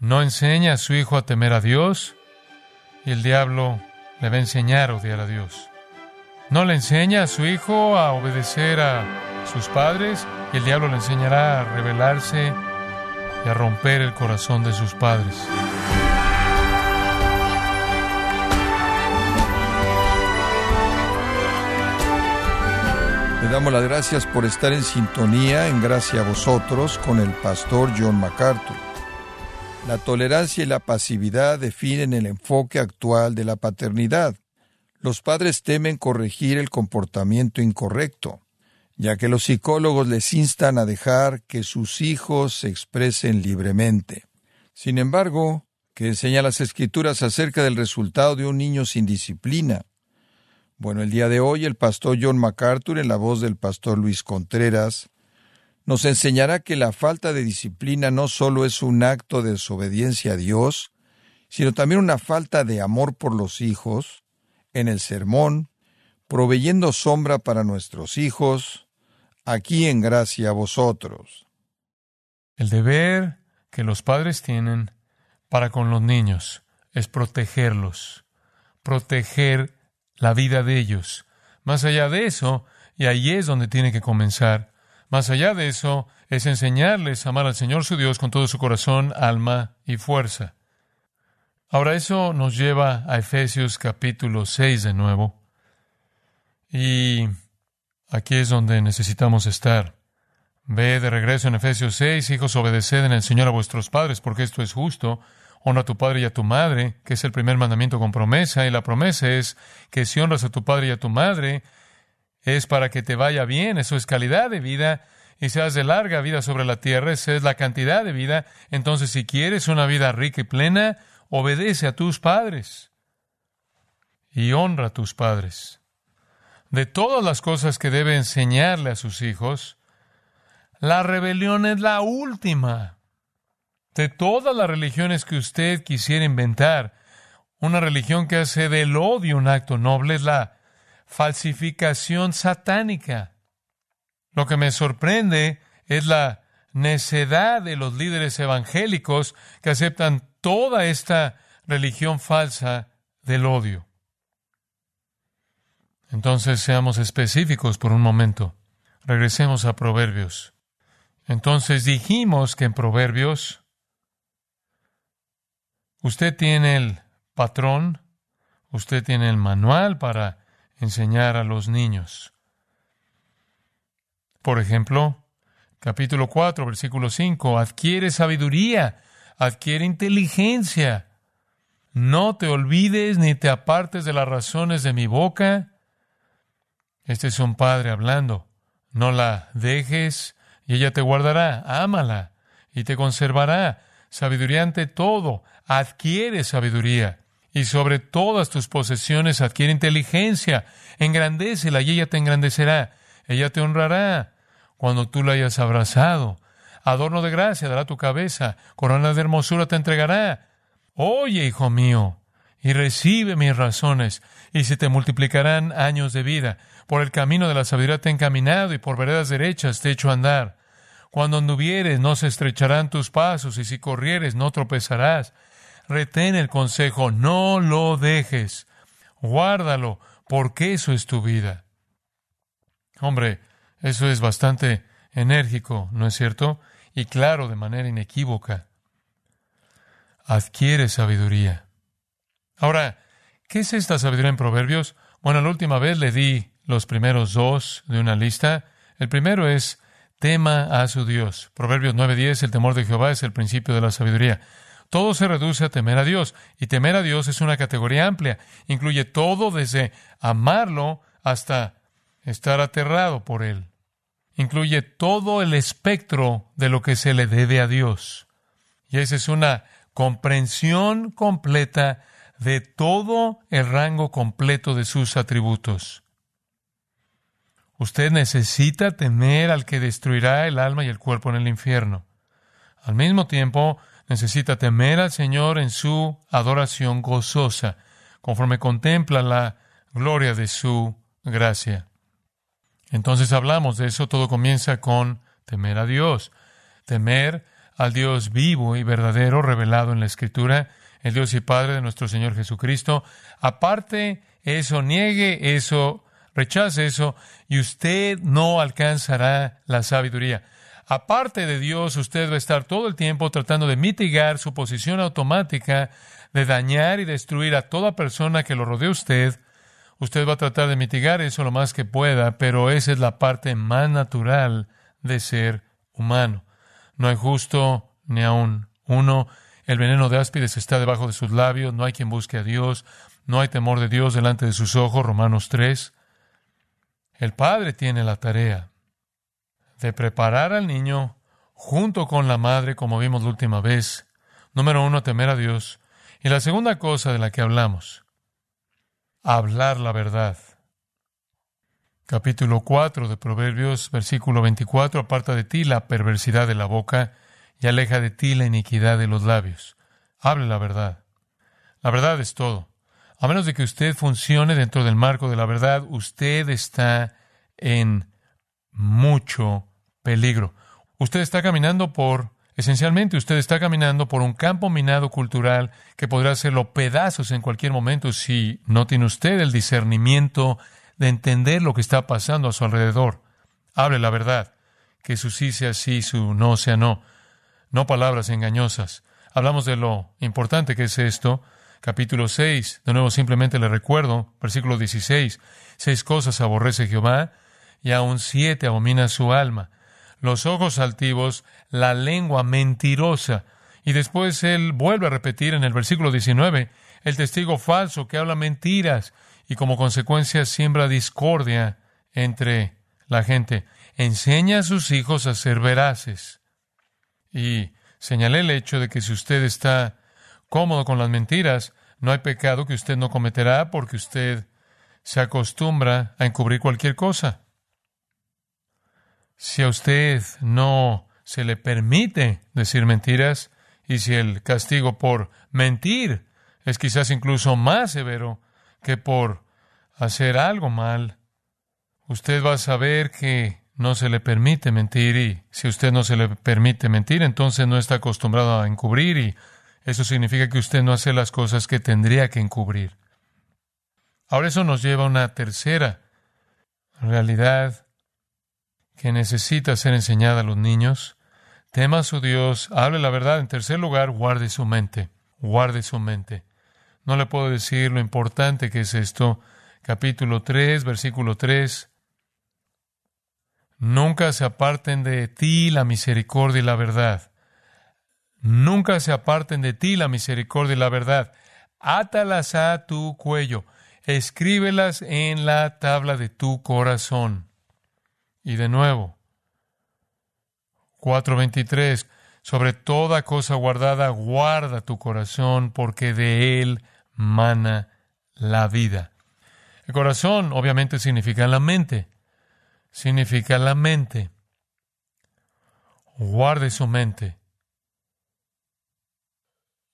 no enseña a su hijo a temer a Dios y el diablo le va a enseñar a odiar a Dios. No le enseña a su hijo a obedecer a sus padres y el diablo le enseñará a rebelarse y a romper el corazón de sus padres. Le damos las gracias por estar en sintonía, en gracia a vosotros, con el pastor John MacArthur. La tolerancia y la pasividad definen el enfoque actual de la paternidad. Los padres temen corregir el comportamiento incorrecto, ya que los psicólogos les instan a dejar que sus hijos se expresen libremente. Sin embargo, ¿qué enseña las escrituras acerca del resultado de un niño sin disciplina? Bueno, el día de hoy el pastor John MacArthur, en la voz del pastor Luis Contreras, nos enseñará que la falta de disciplina no solo es un acto de desobediencia a Dios, sino también una falta de amor por los hijos, en el sermón, proveyendo sombra para nuestros hijos, aquí en gracia a vosotros. El deber que los padres tienen para con los niños es protegerlos, proteger la vida de ellos. Más allá de eso, y ahí es donde tiene que comenzar, más allá de eso, es enseñarles a amar al Señor su Dios con todo su corazón, alma y fuerza. Ahora eso nos lleva a Efesios capítulo 6 de nuevo. Y aquí es donde necesitamos estar. Ve de regreso en Efesios 6, hijos, obedeced en el Señor a vuestros padres, porque esto es justo. Honra a tu padre y a tu madre, que es el primer mandamiento con promesa, y la promesa es que si honras a tu padre y a tu madre, es para que te vaya bien, eso es calidad de vida, y seas de larga vida sobre la tierra, esa es la cantidad de vida. Entonces, si quieres una vida rica y plena, obedece a tus padres y honra a tus padres. De todas las cosas que debe enseñarle a sus hijos, la rebelión es la última. De todas las religiones que usted quisiera inventar, una religión que hace del odio un acto noble es la falsificación satánica. Lo que me sorprende es la necedad de los líderes evangélicos que aceptan toda esta religión falsa del odio. Entonces seamos específicos por un momento. Regresemos a Proverbios. Entonces dijimos que en Proverbios usted tiene el patrón, usted tiene el manual para enseñar a los niños. Por ejemplo, capítulo 4, versículo 5, adquiere sabiduría, adquiere inteligencia. No te olvides ni te apartes de las razones de mi boca. Este es un padre hablando. No la dejes y ella te guardará. Ámala y te conservará. Sabiduría ante todo. Adquiere sabiduría y sobre todas tus posesiones adquiere inteligencia, engrandécela y ella te engrandecerá, ella te honrará cuando tú la hayas abrazado, adorno de gracia dará tu cabeza, corona de hermosura te entregará. Oye, hijo mío, y recibe mis razones, y se te multiplicarán años de vida. Por el camino de la sabiduría te he encaminado, y por veredas derechas te he hecho andar. Cuando anduvieres no se estrecharán tus pasos, y si corrieres no tropezarás retén el consejo, no lo dejes, guárdalo, porque eso es tu vida. Hombre, eso es bastante enérgico, ¿no es cierto? Y claro, de manera inequívoca. Adquiere sabiduría. Ahora, ¿qué es esta sabiduría en Proverbios? Bueno, la última vez le di los primeros dos de una lista. El primero es tema a su Dios. Proverbios 9:10, el temor de Jehová es el principio de la sabiduría. Todo se reduce a temer a Dios, y temer a Dios es una categoría amplia. Incluye todo desde amarlo hasta estar aterrado por Él. Incluye todo el espectro de lo que se le debe a Dios. Y esa es una comprensión completa de todo el rango completo de sus atributos. Usted necesita temer al que destruirá el alma y el cuerpo en el infierno. Al mismo tiempo, necesita temer al Señor en su adoración gozosa, conforme contempla la gloria de su gracia. Entonces hablamos de eso, todo comienza con temer a Dios, temer al Dios vivo y verdadero revelado en la Escritura, el Dios y Padre de nuestro Señor Jesucristo. Aparte eso, niegue eso, rechace eso, y usted no alcanzará la sabiduría. Aparte de Dios, usted va a estar todo el tiempo tratando de mitigar su posición automática de dañar y destruir a toda persona que lo rodee usted. Usted va a tratar de mitigar eso lo más que pueda, pero esa es la parte más natural de ser humano. No hay justo ni aún uno. El veneno de áspides está debajo de sus labios. No hay quien busque a Dios. No hay temor de Dios delante de sus ojos. Romanos 3. El padre tiene la tarea de preparar al niño junto con la madre, como vimos la última vez. Número uno, temer a Dios. Y la segunda cosa de la que hablamos, hablar la verdad. Capítulo 4 de Proverbios, versículo 24, aparta de ti la perversidad de la boca y aleja de ti la iniquidad de los labios. Hable la verdad. La verdad es todo. A menos de que usted funcione dentro del marco de la verdad, usted está en mucho peligro. Usted está caminando por, esencialmente, usted está caminando por un campo minado cultural que podrá hacerlo pedazos en cualquier momento si no tiene usted el discernimiento de entender lo que está pasando a su alrededor. Hable la verdad, que su sí sea sí, su no sea no, no palabras engañosas. Hablamos de lo importante que es esto. Capítulo 6, de nuevo simplemente le recuerdo, versículo 16, seis cosas aborrece Jehová y aun siete abomina su alma. Los ojos altivos, la lengua mentirosa. Y después él vuelve a repetir en el versículo 19, el testigo falso que habla mentiras y como consecuencia siembra discordia entre la gente. Enseña a sus hijos a ser veraces. Y señalé el hecho de que si usted está cómodo con las mentiras, no hay pecado que usted no cometerá porque usted se acostumbra a encubrir cualquier cosa. Si a usted no se le permite decir mentiras y si el castigo por mentir es quizás incluso más severo, que por hacer algo mal, usted va a saber que no se le permite mentir y si usted no se le permite mentir, entonces no está acostumbrado a encubrir y eso significa que usted no hace las cosas que tendría que encubrir. Ahora eso nos lleva a una tercera realidad que necesita ser enseñada a los niños. Tema a su Dios, hable la verdad. En tercer lugar, guarde su mente, guarde su mente. No le puedo decir lo importante que es esto. Capítulo 3, versículo 3. Nunca se aparten de ti la misericordia y la verdad. Nunca se aparten de ti la misericordia y la verdad. Átalas a tu cuello. Escríbelas en la tabla de tu corazón. Y de nuevo, 4.23, sobre toda cosa guardada, guarda tu corazón, porque de él mana la vida. El corazón obviamente significa la mente, significa la mente. Guarde su mente.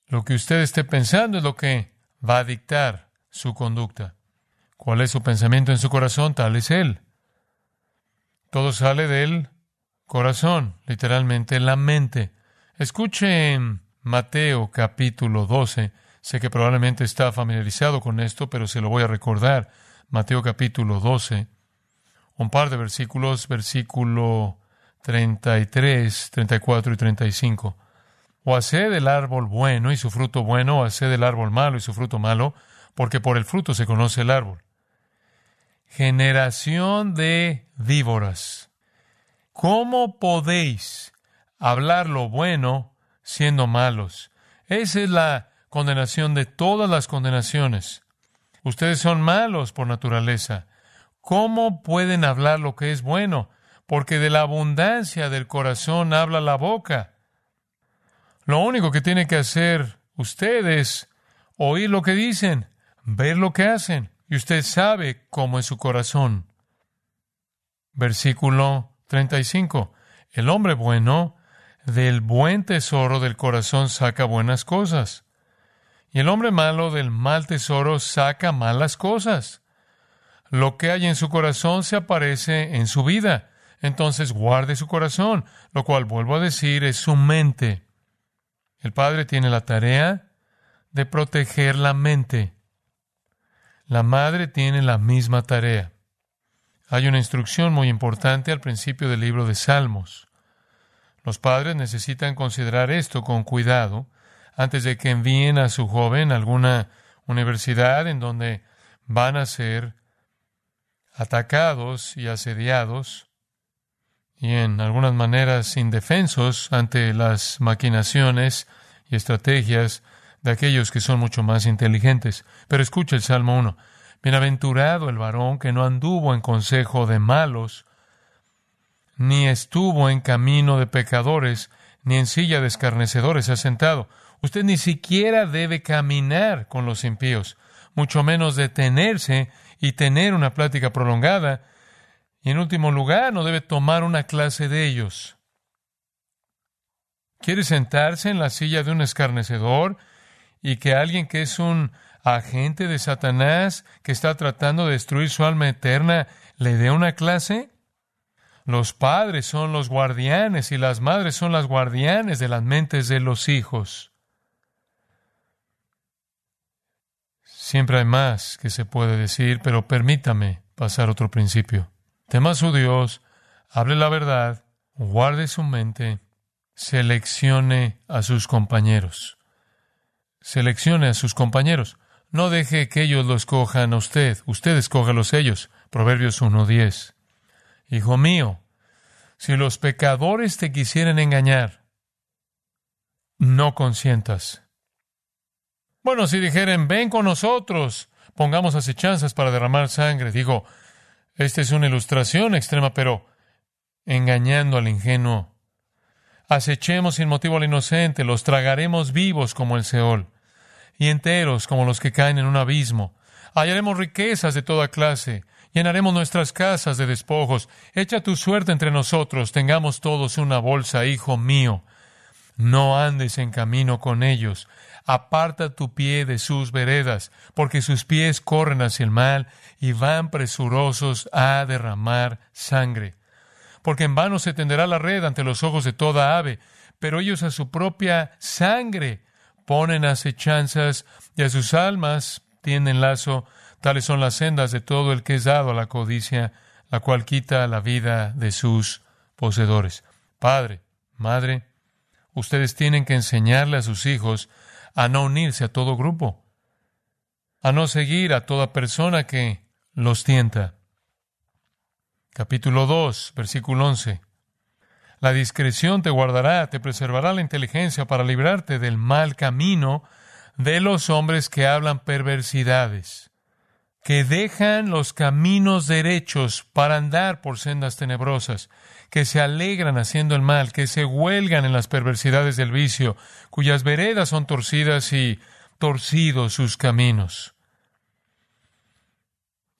Lo que usted esté pensando es lo que va a dictar su conducta. ¿Cuál es su pensamiento en su corazón? Tal es él. Todo sale del corazón, literalmente la mente. Escuchen Mateo capítulo 12 Sé que probablemente está familiarizado con esto, pero se lo voy a recordar. Mateo capítulo 12, un par de versículos, versículo 33, 34 y 35. O haced del árbol bueno y su fruto bueno, o haced del árbol malo y su fruto malo, porque por el fruto se conoce el árbol. Generación de víboras. ¿Cómo podéis hablar lo bueno siendo malos? Esa es la condenación de todas las condenaciones. Ustedes son malos por naturaleza. ¿Cómo pueden hablar lo que es bueno? Porque de la abundancia del corazón habla la boca. Lo único que tiene que hacer ustedes oír lo que dicen, ver lo que hacen, y usted sabe cómo es su corazón. Versículo 35. El hombre bueno del buen tesoro del corazón saca buenas cosas y el hombre malo del mal tesoro saca malas cosas. Lo que hay en su corazón se aparece en su vida. Entonces guarde su corazón, lo cual vuelvo a decir es su mente. El padre tiene la tarea de proteger la mente. La madre tiene la misma tarea. Hay una instrucción muy importante al principio del libro de Salmos. Los padres necesitan considerar esto con cuidado antes de que envíen a su joven a alguna universidad en donde van a ser atacados y asediados y en algunas maneras indefensos ante las maquinaciones y estrategias de aquellos que son mucho más inteligentes. Pero escucha el Salmo 1. Bienaventurado el varón que no anduvo en consejo de malos, ni estuvo en camino de pecadores, ni en silla de escarnecedores ha sentado. Usted ni siquiera debe caminar con los impíos, mucho menos detenerse y tener una plática prolongada y en último lugar, no debe tomar una clase de ellos. ¿Quiere sentarse en la silla de un escarnecedor y que alguien que es un agente de Satanás, que está tratando de destruir su alma eterna, le dé una clase? Los padres son los guardianes y las madres son las guardianes de las mentes de los hijos. Siempre hay más que se puede decir, pero permítame pasar otro principio. Tema su Dios, hable la verdad, guarde su mente, seleccione a sus compañeros. Seleccione a sus compañeros. No deje que ellos lo escojan a usted, usted escógalos ellos. Proverbios 1.10. Hijo mío, si los pecadores te quisieren engañar, no consientas. Bueno, si dijeren, ven con nosotros, pongamos acechanzas para derramar sangre, digo, esta es una ilustración extrema, pero engañando al ingenuo. Acechemos sin motivo al inocente, los tragaremos vivos como el Seol, y enteros como los que caen en un abismo. Hallaremos riquezas de toda clase, llenaremos nuestras casas de despojos. Echa tu suerte entre nosotros, tengamos todos una bolsa, hijo mío. No andes en camino con ellos, aparta tu pie de sus veredas, porque sus pies corren hacia el mal y van presurosos a derramar sangre. Porque en vano se tenderá la red ante los ojos de toda ave, pero ellos a su propia sangre ponen acechanzas y a sus almas tienden lazo. Tales son las sendas de todo el que es dado a la codicia, la cual quita la vida de sus poseedores. Padre, madre, ustedes tienen que enseñarle a sus hijos a no unirse a todo grupo, a no seguir a toda persona que los tienta. Capítulo 2, versículo 11. La discreción te guardará, te preservará la inteligencia para librarte del mal camino de los hombres que hablan perversidades, que dejan los caminos derechos para andar por sendas tenebrosas, que se alegran haciendo el mal, que se huelgan en las perversidades del vicio, cuyas veredas son torcidas y torcidos sus caminos.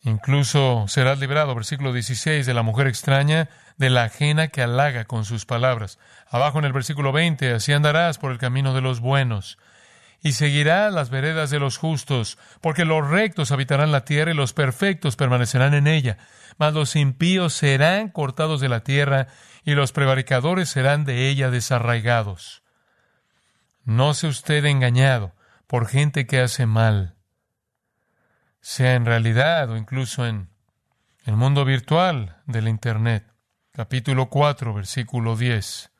Incluso serás librado, versículo 16, de la mujer extraña, de la ajena que halaga con sus palabras. Abajo en el versículo 20, así andarás por el camino de los buenos y seguirás las veredas de los justos, porque los rectos habitarán la tierra y los perfectos permanecerán en ella mas los impíos serán cortados de la tierra y los prevaricadores serán de ella desarraigados. No sea usted engañado por gente que hace mal, sea en realidad o incluso en el mundo virtual del Internet. Capítulo 4, versículo 10.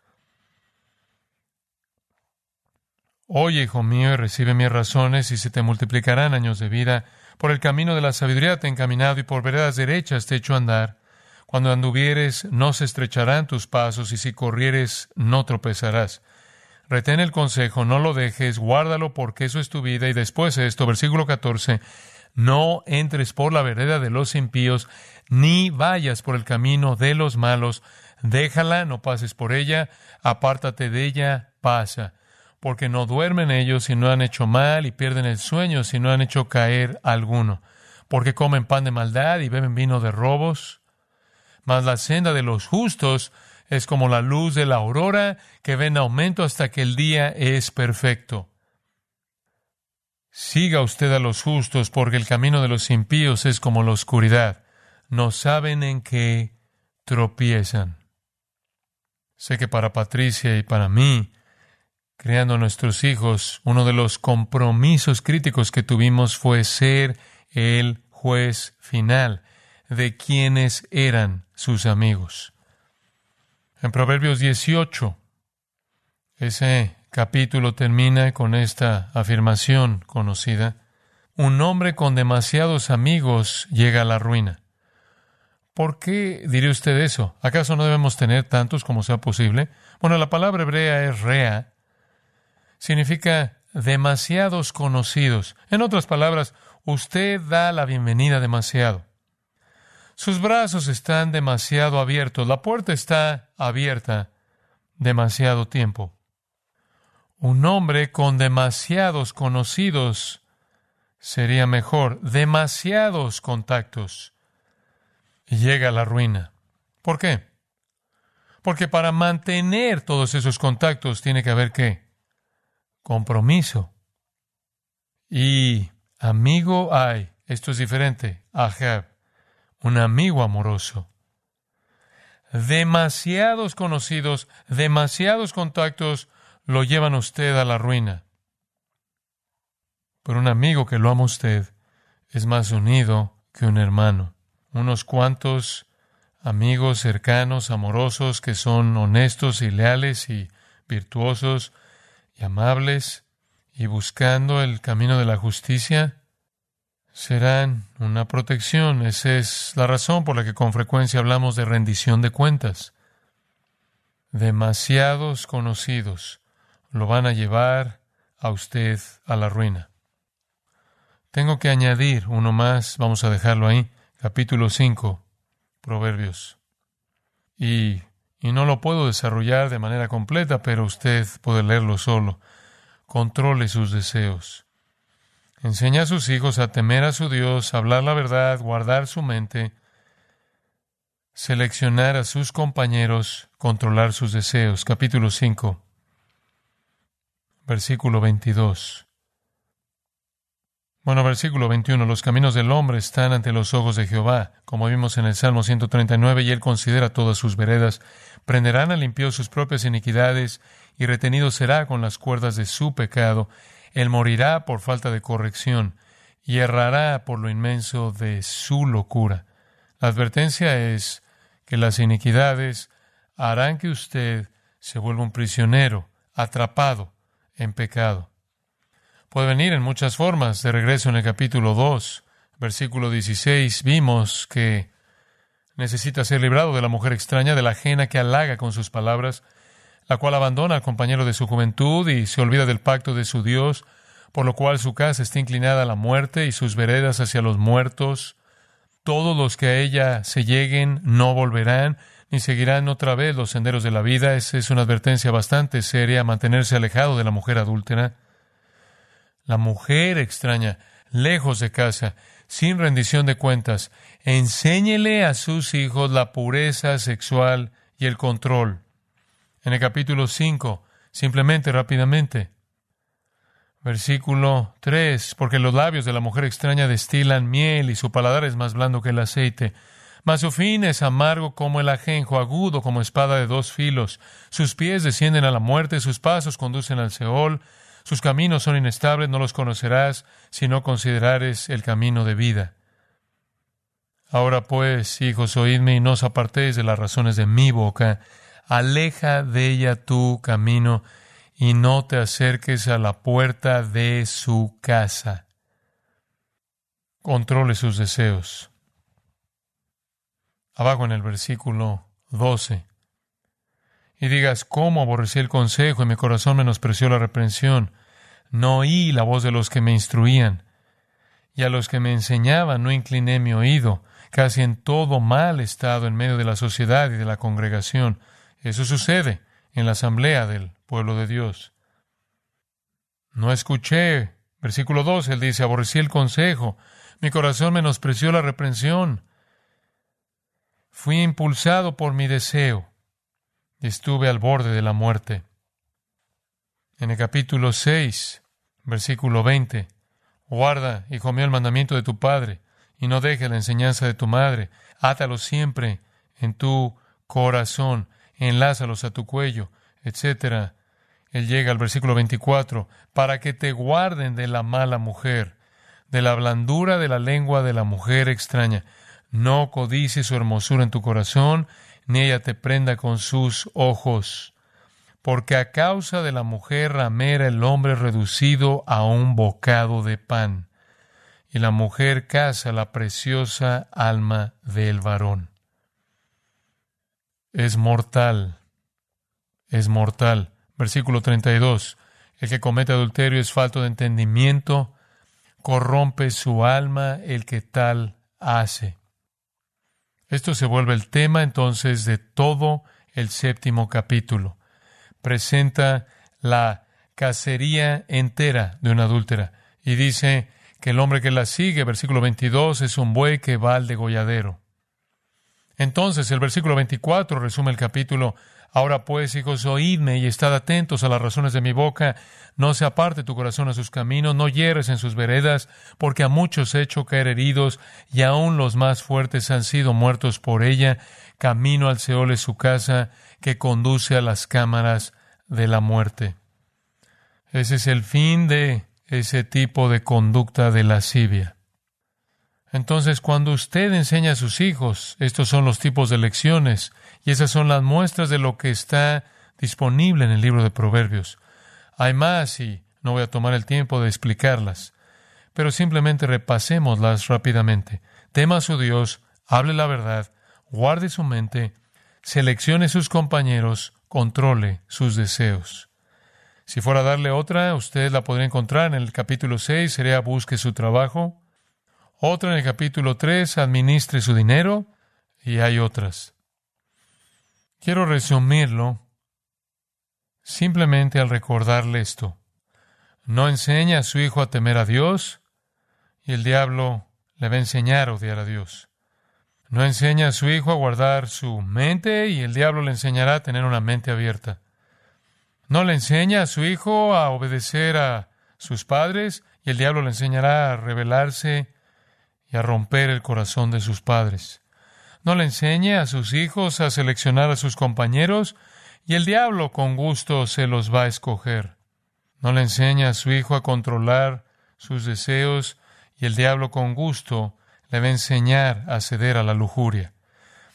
Oye, hijo mío, y recibe mis razones, y se te multiplicarán años de vida por el camino de la sabiduría te he encaminado y por veredas derechas te he hecho andar. Cuando anduvieres no se estrecharán tus pasos y si corrieres no tropezarás. Retén el consejo, no lo dejes, guárdalo porque eso es tu vida. Y después esto, versículo 14, no entres por la vereda de los impíos, ni vayas por el camino de los malos. Déjala, no pases por ella, apártate de ella, pasa porque no duermen ellos y no han hecho mal y pierden el sueño si no han hecho caer alguno, porque comen pan de maldad y beben vino de robos. Mas la senda de los justos es como la luz de la aurora que ven aumento hasta que el día es perfecto. Siga usted a los justos, porque el camino de los impíos es como la oscuridad. No saben en qué tropiezan. Sé que para Patricia y para mí creando a nuestros hijos, uno de los compromisos críticos que tuvimos fue ser el juez final de quienes eran sus amigos. En Proverbios 18, ese capítulo termina con esta afirmación conocida. Un hombre con demasiados amigos llega a la ruina. ¿Por qué diría usted eso? ¿Acaso no debemos tener tantos como sea posible? Bueno, la palabra hebrea es rea. Significa demasiados conocidos. En otras palabras, usted da la bienvenida demasiado. Sus brazos están demasiado abiertos, la puerta está abierta demasiado tiempo. Un hombre con demasiados conocidos sería mejor, demasiados contactos, y llega a la ruina. ¿Por qué? Porque para mantener todos esos contactos tiene que haber qué? Compromiso. Y amigo hay, esto es diferente, Ahab un amigo amoroso. Demasiados conocidos, demasiados contactos lo llevan usted a la ruina. Pero un amigo que lo ama usted es más unido que un hermano. Unos cuantos amigos cercanos, amorosos, que son honestos y leales y virtuosos y amables y buscando el camino de la justicia, serán una protección. Esa es la razón por la que con frecuencia hablamos de rendición de cuentas. Demasiados conocidos lo van a llevar a usted a la ruina. Tengo que añadir uno más, vamos a dejarlo ahí, capítulo 5, Proverbios. Y, y no lo puedo desarrollar de manera completa, pero usted puede leerlo solo. Controle sus deseos. Enseña a sus hijos a temer a su Dios, hablar la verdad, guardar su mente, seleccionar a sus compañeros, controlar sus deseos. Capítulo 5, versículo 22. Bueno, versículo 21. Los caminos del hombre están ante los ojos de Jehová, como vimos en el Salmo 139, y él considera todas sus veredas. Prenderán al limpio sus propias iniquidades, y retenido será con las cuerdas de su pecado él morirá por falta de corrección y errará por lo inmenso de su locura. La advertencia es que las iniquidades harán que usted se vuelva un prisionero, atrapado en pecado. Puede venir en muchas formas. De regreso en el capítulo 2, versículo 16, vimos que necesita ser librado de la mujer extraña, de la ajena que halaga con sus palabras, la cual abandona al compañero de su juventud y se olvida del pacto de su Dios, por lo cual su casa está inclinada a la muerte y sus veredas hacia los muertos. Todos los que a ella se lleguen no volverán, ni seguirán otra vez los senderos de la vida. Esa es una advertencia bastante seria, mantenerse alejado de la mujer adúltera. La mujer extraña, lejos de casa, sin rendición de cuentas, enséñele a sus hijos la pureza sexual y el control en el capítulo 5, simplemente rápidamente. Versículo 3, porque los labios de la mujer extraña destilan miel y su paladar es más blando que el aceite. Mas su fin es amargo como el ajenjo, agudo como espada de dos filos. Sus pies descienden a la muerte, sus pasos conducen al Seol. Sus caminos son inestables, no los conocerás si no considerares el camino de vida. Ahora pues, hijos, oídme y no os apartéis de las razones de mi boca aleja de ella tu camino y no te acerques a la puerta de su casa. Controle sus deseos. Abajo en el versículo 12. Y digas, ¿cómo aborrecí el consejo y mi corazón menospreció la reprensión? No oí la voz de los que me instruían, y a los que me enseñaban no incliné mi oído, casi en todo mal estado en medio de la sociedad y de la congregación. Eso sucede en la asamblea del pueblo de Dios. No escuché. Versículo 2, él dice, aborrecí el consejo, mi corazón menospreció la reprensión. Fui impulsado por mi deseo y estuve al borde de la muerte. En el capítulo 6, versículo 20, guarda, hijo mío, el mandamiento de tu padre y no dejes la enseñanza de tu madre, átalo siempre en tu corazón enlázalos a tu cuello, etc. Él llega al versículo 24, para que te guarden de la mala mujer, de la blandura de la lengua de la mujer extraña. No codices su hermosura en tu corazón, ni ella te prenda con sus ojos. Porque a causa de la mujer ramera el hombre reducido a un bocado de pan, y la mujer caza la preciosa alma del varón. Es mortal, es mortal. Versículo 32. El que comete adulterio es falto de entendimiento, corrompe su alma el que tal hace. Esto se vuelve el tema entonces de todo el séptimo capítulo. Presenta la cacería entera de una adúltera y dice que el hombre que la sigue, versículo 22, es un buey que va al degolladero. Entonces el versículo 24 resume el capítulo. Ahora pues, hijos, oídme y estad atentos a las razones de mi boca. No se aparte tu corazón a sus caminos, no hieres en sus veredas, porque a muchos he hecho caer heridos, y aun los más fuertes han sido muertos por ella. Camino al Seol es su casa, que conduce a las cámaras de la muerte. Ese es el fin de ese tipo de conducta de lascivia. Entonces, cuando usted enseña a sus hijos, estos son los tipos de lecciones y esas son las muestras de lo que está disponible en el libro de Proverbios. Hay más y no voy a tomar el tiempo de explicarlas, pero simplemente repasémoslas rápidamente. Tema a su Dios, hable la verdad, guarde su mente, seleccione sus compañeros, controle sus deseos. Si fuera a darle otra, usted la podría encontrar en el capítulo 6, sería busque su trabajo, otra en el capítulo 3, administre su dinero, y hay otras. Quiero resumirlo simplemente al recordarle esto. No enseña a su hijo a temer a Dios, y el diablo le va a enseñar a odiar a Dios. No enseña a su hijo a guardar su mente, y el diablo le enseñará a tener una mente abierta. No le enseña a su hijo a obedecer a sus padres, y el diablo le enseñará a rebelarse y a romper el corazón de sus padres. No le enseñe a sus hijos a seleccionar a sus compañeros y el diablo con gusto se los va a escoger. No le enseñe a su hijo a controlar sus deseos y el diablo con gusto le va a enseñar a ceder a la lujuria.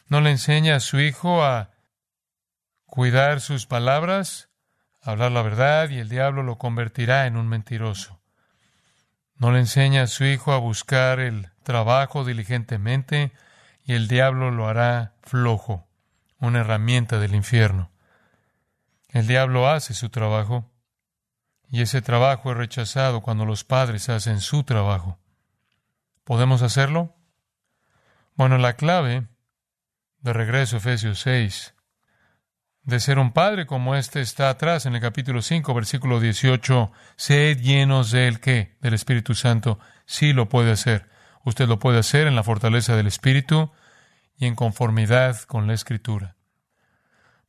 No le enseña a su hijo a cuidar sus palabras, a hablar la verdad y el diablo lo convertirá en un mentiroso. No le enseña a su hijo a buscar el trabajo diligentemente y el diablo lo hará flojo, una herramienta del infierno. El diablo hace su trabajo y ese trabajo es rechazado cuando los padres hacen su trabajo. ¿Podemos hacerlo? Bueno, la clave, de regreso a Efesios 6, de ser un padre como este está atrás en el capítulo 5, versículo 18, sed llenos del qué? Del Espíritu Santo. Sí lo puede hacer. Usted lo puede hacer en la fortaleza del Espíritu y en conformidad con la Escritura.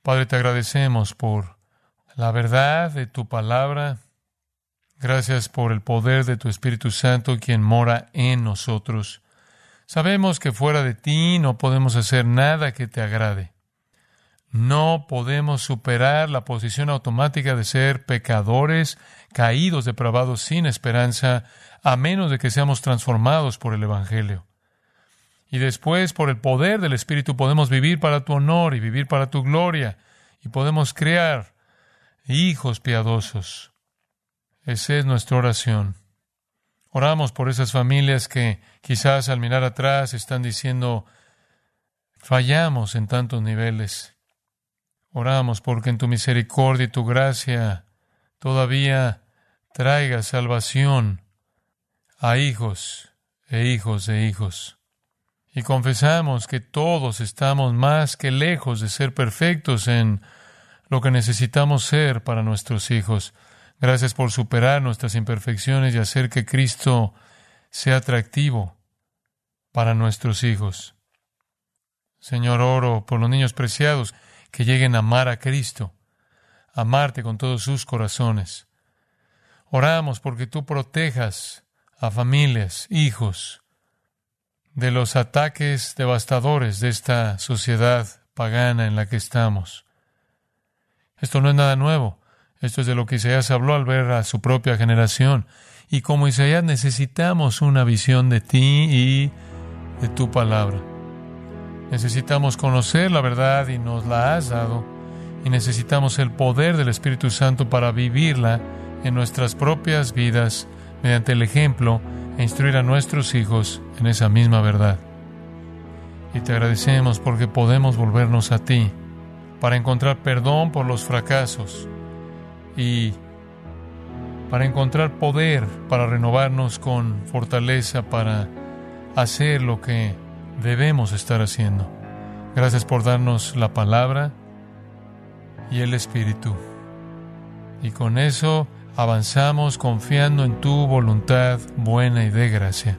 Padre, te agradecemos por la verdad de tu palabra. Gracias por el poder de tu Espíritu Santo, quien mora en nosotros. Sabemos que fuera de ti no podemos hacer nada que te agrade. No podemos superar la posición automática de ser pecadores, caídos, depravados, sin esperanza, a menos de que seamos transformados por el Evangelio. Y después, por el poder del Espíritu, podemos vivir para tu honor y vivir para tu gloria, y podemos crear hijos piadosos. Esa es nuestra oración. Oramos por esas familias que quizás al mirar atrás están diciendo, fallamos en tantos niveles Oramos porque en tu misericordia y tu gracia todavía traiga salvación a hijos e hijos de hijos. Y confesamos que todos estamos más que lejos de ser perfectos en lo que necesitamos ser para nuestros hijos. Gracias por superar nuestras imperfecciones y hacer que Cristo sea atractivo para nuestros hijos. Señor, oro por los niños preciados que lleguen a amar a Cristo, amarte con todos sus corazones. Oramos porque tú protejas a familias, hijos, de los ataques devastadores de esta sociedad pagana en la que estamos. Esto no es nada nuevo. Esto es de lo que Isaías habló al ver a su propia generación. Y como Isaías necesitamos una visión de ti y de tu palabra. Necesitamos conocer la verdad y nos la has dado. Y necesitamos el poder del Espíritu Santo para vivirla en nuestras propias vidas mediante el ejemplo e instruir a nuestros hijos en esa misma verdad. Y te agradecemos porque podemos volvernos a ti para encontrar perdón por los fracasos y para encontrar poder, para renovarnos con fortaleza, para hacer lo que debemos estar haciendo. Gracias por darnos la palabra y el Espíritu. Y con eso avanzamos confiando en tu voluntad buena y de gracia.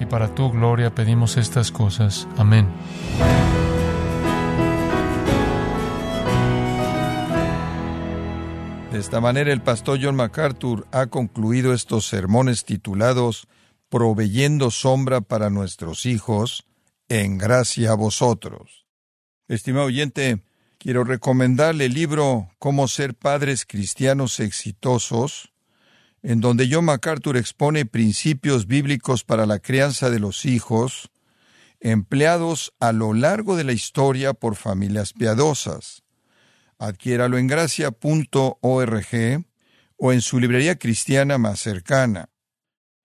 Y para tu gloria pedimos estas cosas. Amén. De esta manera el pastor John MacArthur ha concluido estos sermones titulados Proveyendo sombra para nuestros hijos, en gracia a vosotros. Estimado oyente, quiero recomendarle el libro Cómo ser padres cristianos exitosos, en donde John MacArthur expone principios bíblicos para la crianza de los hijos, empleados a lo largo de la historia por familias piadosas. Adquiéralo en gracia.org o en su librería cristiana más cercana.